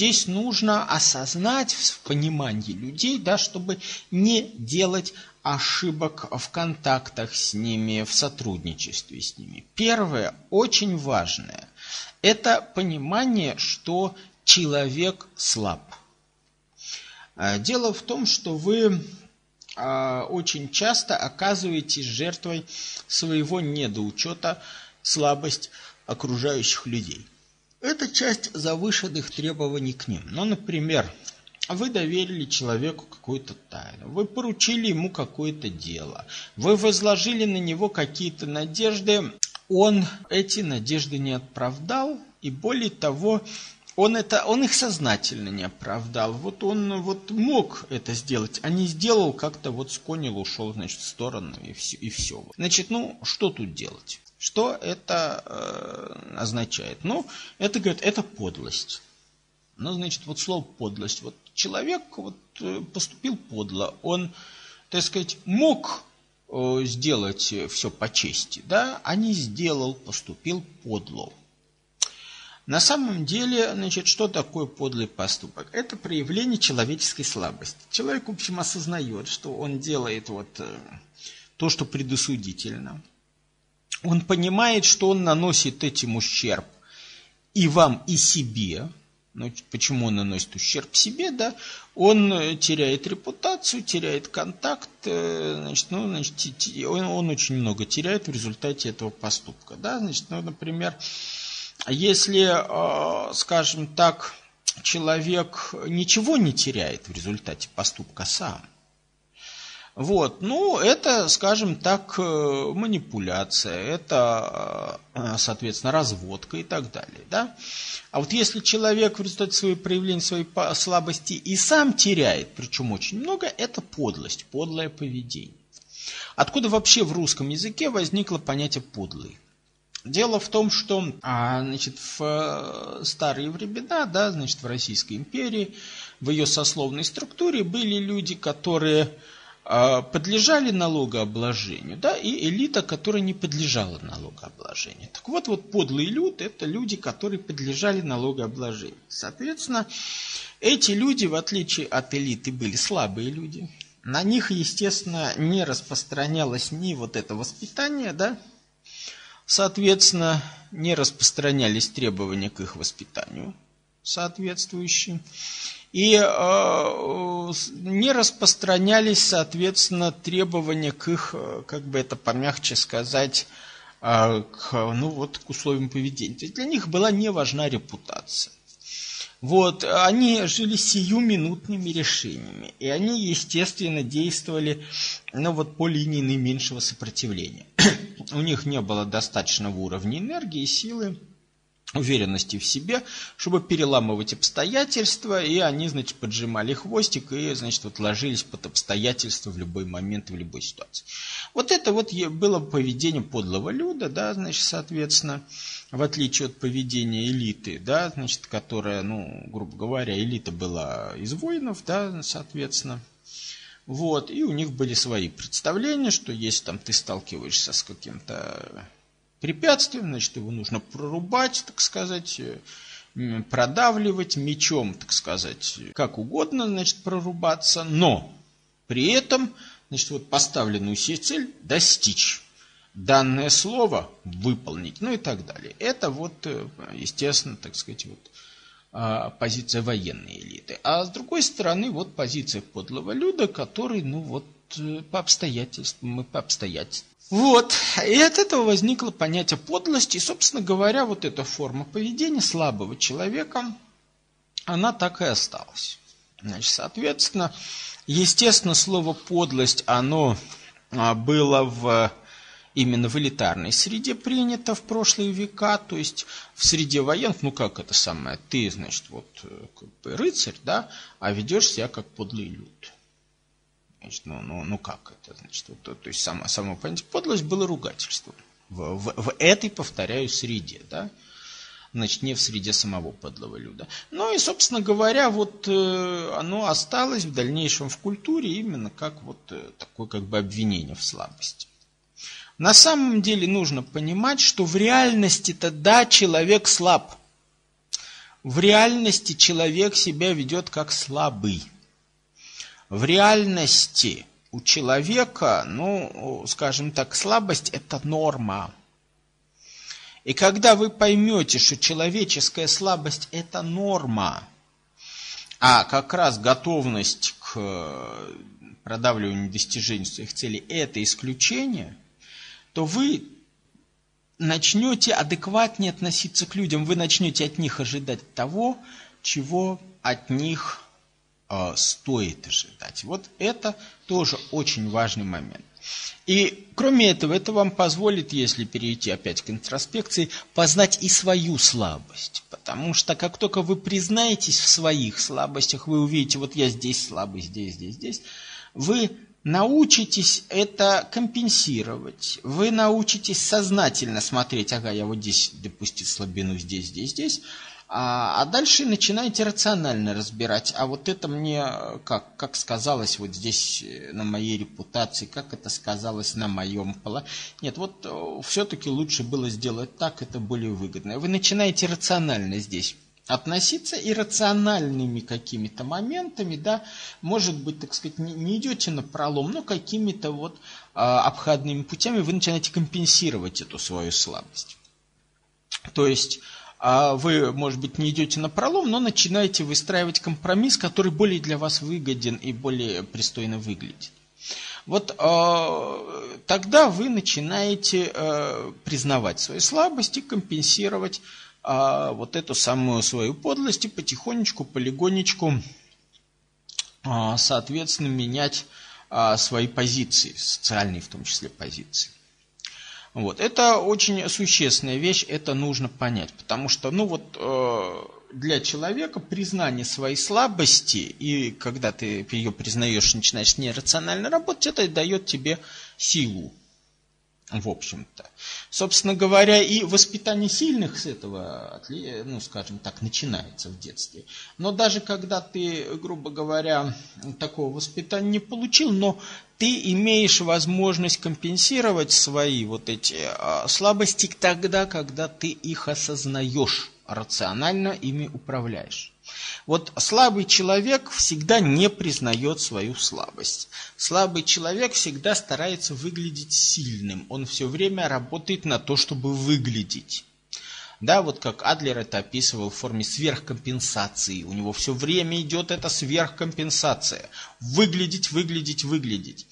здесь нужно осознать в понимании людей, да, чтобы не делать ошибок в контактах с ними, в сотрудничестве с ними. Первое, очень важное, это понимание, что человек слаб. А, дело в том, что вы а, очень часто оказываетесь жертвой своего недоучета, слабость окружающих людей. Это часть завышенных требований к ним. Ну, например, вы доверили человеку какую-то тайну, вы поручили ему какое-то дело, вы возложили на него какие-то надежды, он эти надежды не оправдал, и более того, он, это, он их сознательно не оправдал. Вот он вот мог это сделать, а не сделал, как-то вот сконил, ушел, значит, в сторону и все. И все. Значит, ну, что тут делать? Что это э, означает? Ну, это, говорит, это подлость. Ну, значит, вот слово подлость. Вот человек вот э, поступил подло. Он, так сказать, мог э, сделать все по чести, да, а не сделал, поступил подло. На самом деле, значит, что такое подлый поступок? Это проявление человеческой слабости. Человек, в общем, осознает, что он делает вот э, то, что предосудительно он понимает, что он наносит этим ущерб и вам, и себе. Ну, почему он наносит ущерб себе, да? Он э, теряет репутацию, теряет контакт, э, значит, ну, значит, он, он очень много теряет в результате этого поступка, да? Значит, ну, например, если, э, скажем так, человек ничего не теряет в результате поступка сам, вот, ну, это, скажем так, э, манипуляция, это, э, соответственно, разводка и так далее, да. А вот если человек в результате своего проявления своей слабости и сам теряет, причем очень много, это подлость, подлое поведение. Откуда вообще в русском языке возникло понятие подлый? Дело в том, что а, значит, в э, старые времена, да, значит, в Российской империи, в ее сословной структуре были люди, которые подлежали налогообложению, да, и элита, которая не подлежала налогообложению. Так вот, вот подлый люд – это люди, которые подлежали налогообложению. Соответственно, эти люди, в отличие от элиты, были слабые люди. На них, естественно, не распространялось ни вот это воспитание, да, соответственно, не распространялись требования к их воспитанию соответствующие и э, не распространялись, соответственно, требования к их, э, как бы это помягче сказать, э, к, ну вот, к условиям поведения. Для них была не важна репутация. Вот, они жили сиюминутными решениями, и они, естественно, действовали ну, вот, по линии наименьшего сопротивления. У них не было достаточного уровня энергии и силы уверенности в себе, чтобы переламывать обстоятельства, и они, значит, поджимали хвостик и, значит, вот ложились под обстоятельства в любой момент, в любой ситуации. Вот это вот было поведение подлого люда, да, значит, соответственно, в отличие от поведения элиты, да, значит, которая, ну, грубо говоря, элита была из воинов, да, соответственно, вот, и у них были свои представления, что если там ты сталкиваешься с каким-то препятствием, значит, его нужно прорубать, так сказать, э, продавливать мечом, так сказать, как угодно, значит, прорубаться, но при этом, значит, вот поставленную себе цель достичь, данное слово выполнить, ну и так далее. Это вот, э, естественно, так сказать, вот а, позиция военной элиты. А с другой стороны, вот позиция подлого люда, который, ну вот, э, по обстоятельствам, и по обстоятельствам вот. И от этого возникло понятие подлости. И, собственно говоря, вот эта форма поведения слабого человека, она так и осталась. Значит, соответственно, естественно, слово подлость, оно а, было в именно в элитарной среде принято в прошлые века, то есть в среде военных, ну как это самое, ты, значит, вот э, как бы рыцарь, да, а ведешь себя как подлый люд. Значит, ну, ну, ну как это? Значит, вот, то, то есть само, само понятие подлость было ругательством. В, в, в этой, повторяю, среде, да? Значит, не в среде самого подлого люда. Ну и, собственно говоря, вот э, оно осталось в дальнейшем в культуре именно как вот э, такое как бы обвинение в слабости. На самом деле нужно понимать, что в реальности-то да, человек слаб. в реальности человек себя ведет как слабый. В реальности у человека, ну, скажем так, слабость – это норма. И когда вы поймете, что человеческая слабость – это норма, а как раз готовность к э, продавливанию достижений своих целей – это исключение, то вы начнете адекватнее относиться к людям, вы начнете от них ожидать того, чего от них стоит ожидать. Вот это тоже очень важный момент. И кроме этого, это вам позволит, если перейти опять к интроспекции, познать и свою слабость. Потому что как только вы признаетесь в своих слабостях, вы увидите, вот я здесь слабый, здесь, здесь, здесь, вы научитесь это компенсировать. Вы научитесь сознательно смотреть, ага, я вот здесь допустил слабину, здесь, здесь, здесь. А, а дальше начинаете рационально разбирать. А вот это мне как, как сказалось вот здесь э, на моей репутации, как это сказалось на моем пола. Нет, вот э, все-таки лучше было сделать так, это более выгодно. Вы начинаете рационально здесь относиться иррациональными какими-то моментами, да, может быть, так сказать, не, не идете на пролом, но какими-то вот а, обходными путями вы начинаете компенсировать эту свою слабость. То есть вы, может быть, не идете на пролом, но начинаете выстраивать компромисс, который более для вас выгоден и более пристойно выглядит. Вот э, тогда вы начинаете э, признавать свои слабости, компенсировать а, вот эту самую свою подлость и потихонечку, полигонечку, а, соответственно, менять а, свои позиции, социальные в том числе позиции. Вот. Это очень существенная вещь, это нужно понять, потому что, ну вот, э, для человека признание своей слабости, и когда ты ее признаешь, начинаешь нерационально работать, это дает тебе силу в общем-то. Собственно говоря, и воспитание сильных с этого, ну, скажем так, начинается в детстве. Но даже когда ты, грубо говоря, такого воспитания не получил, но ты имеешь возможность компенсировать свои вот эти а, слабости тогда, когда ты их осознаешь, рационально ими управляешь. Вот слабый человек всегда не признает свою слабость. Слабый человек всегда старается выглядеть сильным. Он все время работает на то, чтобы выглядеть. Да, вот как Адлер это описывал в форме сверхкомпенсации. У него все время идет эта сверхкомпенсация. Выглядеть, выглядеть, выглядеть.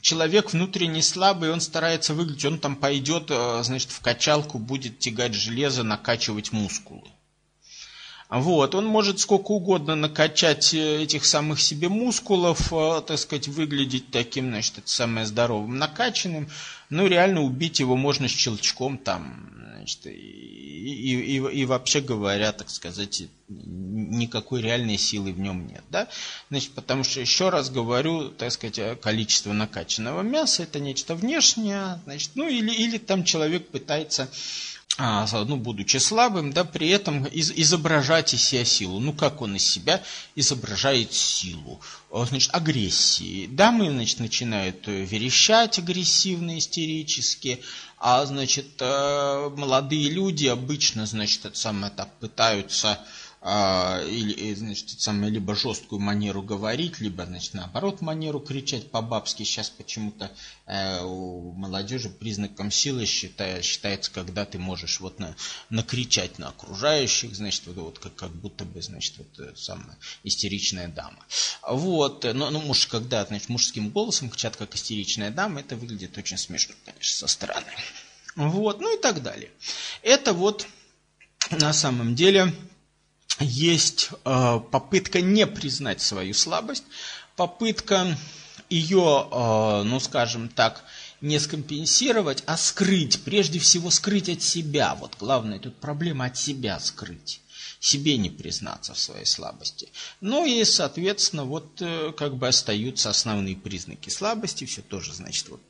Человек внутренне слабый, он старается выглядеть, он там пойдет, э, значит, в качалку, будет тягать железо, накачивать мускулы. Вот, он может сколько угодно накачать э, этих самых себе мускулов, э, так сказать, выглядеть таким, значит, это самое здоровым, накачанным, но реально убить его можно щелчком там, значит, и, и, и, и вообще говоря, так сказать, никакой реальной силы в нем нет, да, значит, потому что, еще раз говорю, так сказать, количество накачанного мяса это нечто внешнее, значит, ну или, или там человек пытается ну, будучи слабым, да, при этом из, изображать из себя силу. Ну, как он из себя изображает силу? Значит, агрессии. Дамы, значит, начинают э, верещать агрессивно, истерически, а, значит, э, молодые люди обычно, значит, это самое так пытаются а, или, значит, самое, либо жесткую манеру говорить, либо, значит, наоборот, манеру кричать по-бабски. Сейчас почему-то э, у молодежи признаком силы считая, считается, когда ты можешь вот на, накричать на окружающих, значит, вот, вот как, как будто бы, значит, вот э, самая истеричная дама. Вот, но, ну, муж, когда, значит, мужским голосом кричат, как истеричная дама, это выглядит очень смешно, конечно, со стороны. Вот, ну и так далее. Это вот на самом деле есть э, попытка не признать свою слабость, попытка ее, э, ну скажем так, не скомпенсировать, а скрыть, прежде всего скрыть от себя. Вот главная тут проблема от себя скрыть себе не признаться в своей слабости. Ну и, соответственно, вот э, как бы остаются основные признаки слабости, все тоже, значит, вот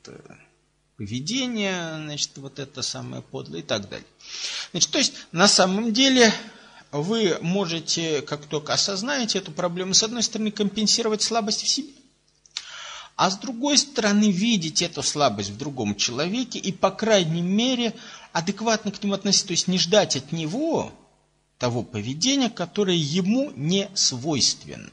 поведение, значит, вот это самое подлое и так далее. Значит, то есть, на самом деле, вы можете, как только осознаете эту проблему, с одной стороны, компенсировать слабость в себе, а с другой стороны, видеть эту слабость в другом человеке и, по крайней мере, адекватно к нему относиться, то есть не ждать от него того поведения, которое ему не свойственно.